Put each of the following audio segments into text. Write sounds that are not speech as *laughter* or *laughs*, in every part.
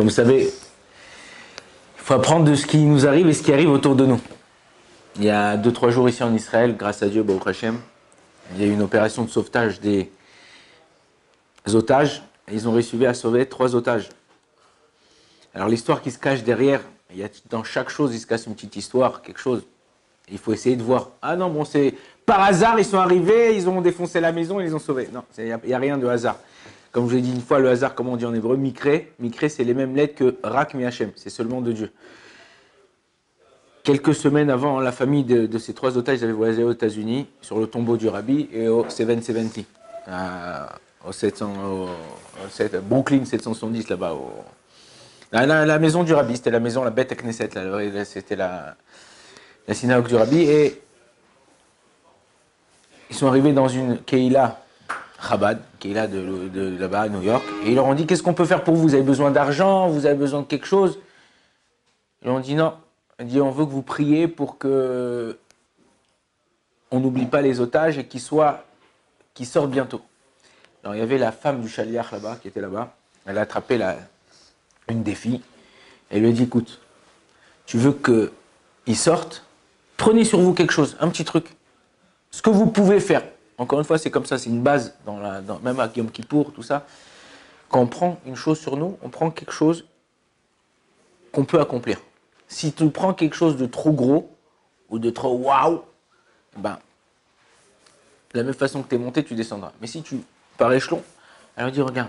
Comme vous savez, il faut apprendre de ce qui nous arrive et ce qui arrive autour de nous. Il y a 2-3 jours ici en Israël, grâce à Dieu, Baruch Hashem, il y a eu une opération de sauvetage des otages. Ils ont réussi à sauver trois otages. Alors l'histoire qui se cache derrière, il y a, dans chaque chose, il se cache une petite histoire, quelque chose. il faut essayer de voir. Ah non, bon, c'est par hasard, ils sont arrivés, ils ont défoncé la maison, ils ont sauvés. Non, il n'y a, rien de hasard. Comme je vous ai dit une fois, le hasard, comment on dit en hébreu, Mikré. Mikré, c'est les mêmes lettres que Rak Miachem, c'est seulement de Dieu. Quelques semaines avant, la famille de, ces trois otages avait voyagé aux États-Unis, sur le tombeau du Rabbi et au 770, au, 700, au, Brooklyn 770 là-bas. La, la, maison du Rabbi, c'était la maison, la bête Knesset, c'était la, la synagogue du Rabbi. Et ils sont arrivés dans une Keila Chabad, Keila de, de, là-bas à New York, et ils leur ont dit Qu'est-ce qu'on peut faire pour vous? Vous avez besoin d'argent? Vous avez besoin de quelque chose? Ils ont dit Non. Ils ont dit On veut que vous priez pour que on n'oublie pas les otages et qu'ils soient, qu'ils sortent bientôt. Alors il y avait la femme du chaliach là-bas, qui était là-bas. Elle a attrapé la, une des filles. Elle lui a dit Écoute, tu veux qu'ils sortent? Prenez sur vous quelque chose, un petit truc ce que vous pouvez faire. Encore une fois, c'est comme ça, c'est une base, même à Guillaume Kippour, tout ça. Quand on prend une chose sur nous, on prend quelque chose qu'on peut accomplir. Si tu prends quelque chose de trop gros ou de trop waouh, ben, de la même façon que tu es monté, tu descendras. Mais si tu, par échelon, elle dit Regarde,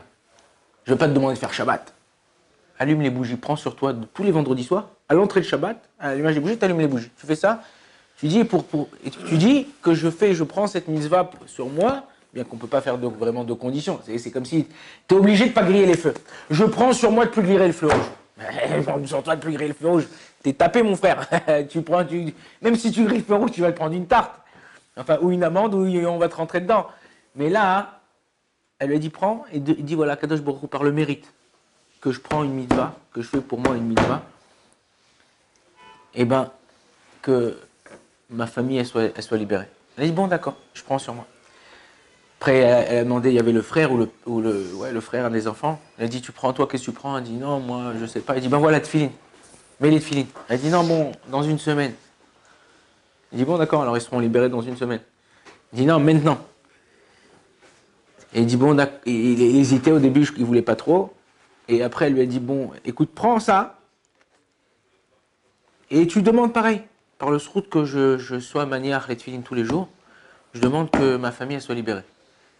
je ne vais pas te demander de faire Shabbat. Allume les bougies, prends sur toi tous les vendredis soirs, à l'entrée de Shabbat, à l'image des bougies, tu allumes les bougies. Tu fais ça, tu dis, que je fais, je prends cette mitzvah sur moi, bien qu'on ne peut pas faire vraiment de conditions. C'est comme si tu es obligé de ne pas griller les feux. Je prends sur moi de plus griller le feu rouge. *laughs* sur toi de plus griller le feu rouge. T'es tapé, mon frère. *laughs* tu prends, même si tu grilles le feu rouge, tu vas te prendre une tarte. Enfin, ou une amende, ou on va te rentrer dedans. Mais là, elle lui dit prends, et dit voilà, Kadosh par le mérite que je prends une mitzvah, que je fais pour moi une mitzvah, et eh ben, que ma famille elle soit, libérée. Elle a dit bon d'accord, je prends sur moi. Après, elle, a demandé, il y avait le frère ou le, le, frère, des enfants. Elle a dit tu prends toi, qu'est-ce que tu prends? Elle dit non, moi je sais pas. Elle dit ben voilà, tefilin. Mets les tefilin. Elle dit non, bon, dans une semaine. Il dit bon d'accord, alors ils seront libérés dans une semaine. Il dit non, maintenant. Et il dit bon, il, il hésitait au début, il voulait pas trop. Et après, elle lui a dit bon, écoute, prends ça. Et tu demandes pareil par le srout que je, je sois manière les filines tous les jours, je demande que ma famille soit libérée.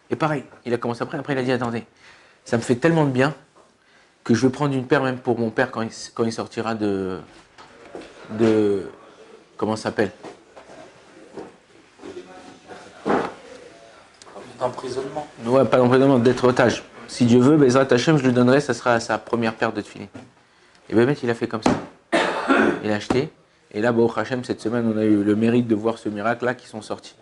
Et pareil, il a commencé après, après il a dit attendez, ça me fait tellement de bien que je vais prendre une paire même pour mon père quand il, quand il sortira de. de. comment ça s'appelle? D'emprisonnement. Ouais, pas d'emprisonnement, d'être otage. Si Dieu veut, Bezrat Hashem, je lui donnerai, ça sera sa première paire de filines. Et bien, il a fait comme ça. Il a acheté, et là, au Hachem, cette semaine, on a eu le mérite de voir ce miracle-là qui sont sortis.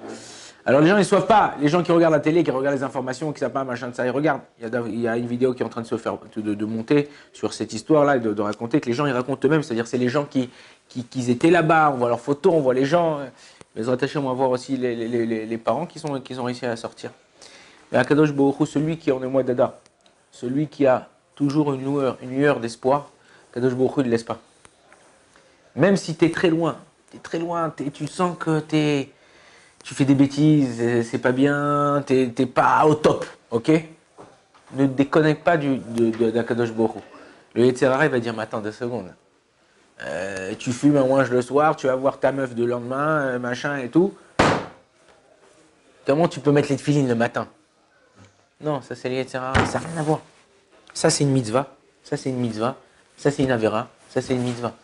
Alors les gens, ils ne savent pas. Les gens qui regardent la télé, qui regardent les informations, qui ne savent pas machin de ça, ils regardent. Il y, a, une vidéo qui est en train de se faire, de, monter sur cette histoire-là, de, raconter que les gens, ils racontent eux-mêmes. C'est-à-dire, c'est les gens qui, qui, étaient là-bas. On voit leurs photos, on voit les gens. Mais attachés, on va voir aussi les, les, les, parents qui, sont, qui ont réussi à sortir. Mais Akadosh Baruch celui qui en est moi d'Ada, celui qui a toujours une lueur, une lueur d'espoir, Akadosh il ne laisse pas. Même si tu es très loin, tu très loin, tu sens que tu fais des bêtises, euh, c'est pas bien, tu n'es pas au top, ok? Ne déconnecte pas du, d'Akadosh Boro. Le Yetzirah va dire, mais attends deux secondes. Euh, tu fumes un ouinge le soir, tu vas voir ta meuf de lendemain, euh, machin et tout. Comment tu peux mettre les filines le matin? Non, ça c'est le Yetzirah, ça n'a rien à voir. Ça c'est une mitzvah, ça c'est une mitzvah, ça c'est une avera, ça c'est une mitzvah.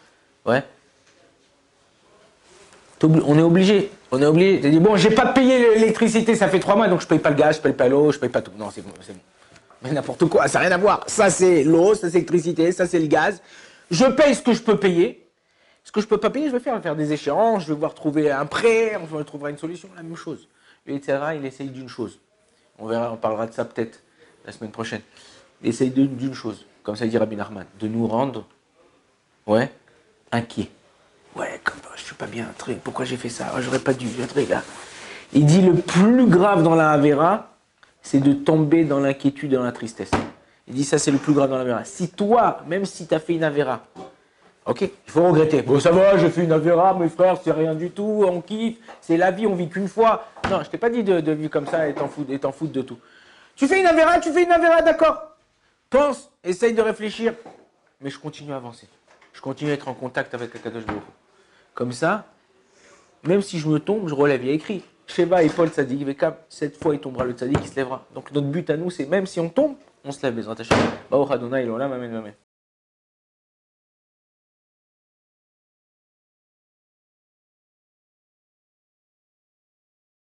Ouais? On est obligé. On est obligé. Tu dis, bon, j'ai pas payé l'électricité, ça fait trois mois, donc je paye pas le gaz, je paye pas l'eau, je paye pas tout. Non, c'est bon. Mais n'importe quoi, ça n'a rien à voir. Ça, c'est l'eau, ça, c'est l'électricité, ça, c'est le gaz. Je paye ce que je peux payer. Ce que je peux pas payer, je vais faire, des échéances, je vais voir trouver un prêt, on trouvera une solution, la même chose. Le il essaye d'une chose. On verra, on parlera de ça peut-être la semaine prochaine. Il essaye d'une chose, comme ça dit Rabbi Nachman, de nous rendre, ouais, inquiets. Ouais, comme je suis pas bien, truc, pourquoi j'ai fait ça? Oh, J'aurais pas dû, un truc là. Il dit le plus grave dans la Avera, c'est de tomber dans l'inquiétude et dans la tristesse. Il dit ça c'est le plus grave dans la Avera. Si toi, même si tu as fait une Avera, ok, il faut regretter. Bon ça va, j'ai fait une Avera, mes frères, c'est rien du tout, on kiffe, c'est la vie, on vit qu'une fois. Non, je t'ai pas dit de, vivre comme ça et t'en foutre, de tout. Tu fais une Avera, tu fais une Avera, d'accord. Pense, essaye de réfléchir, mais je continue à avancer. Je continue à être en contact avec la Kadosh Baruch. Comme ça, même si je me tombe, je relève. Il y a écrit Sheba et Paul Tzadik Vekam, cette fois il tombera le Tzadik, il se lèvera. Donc notre but à nous, c'est même si on tombe, on se lève, les Amen.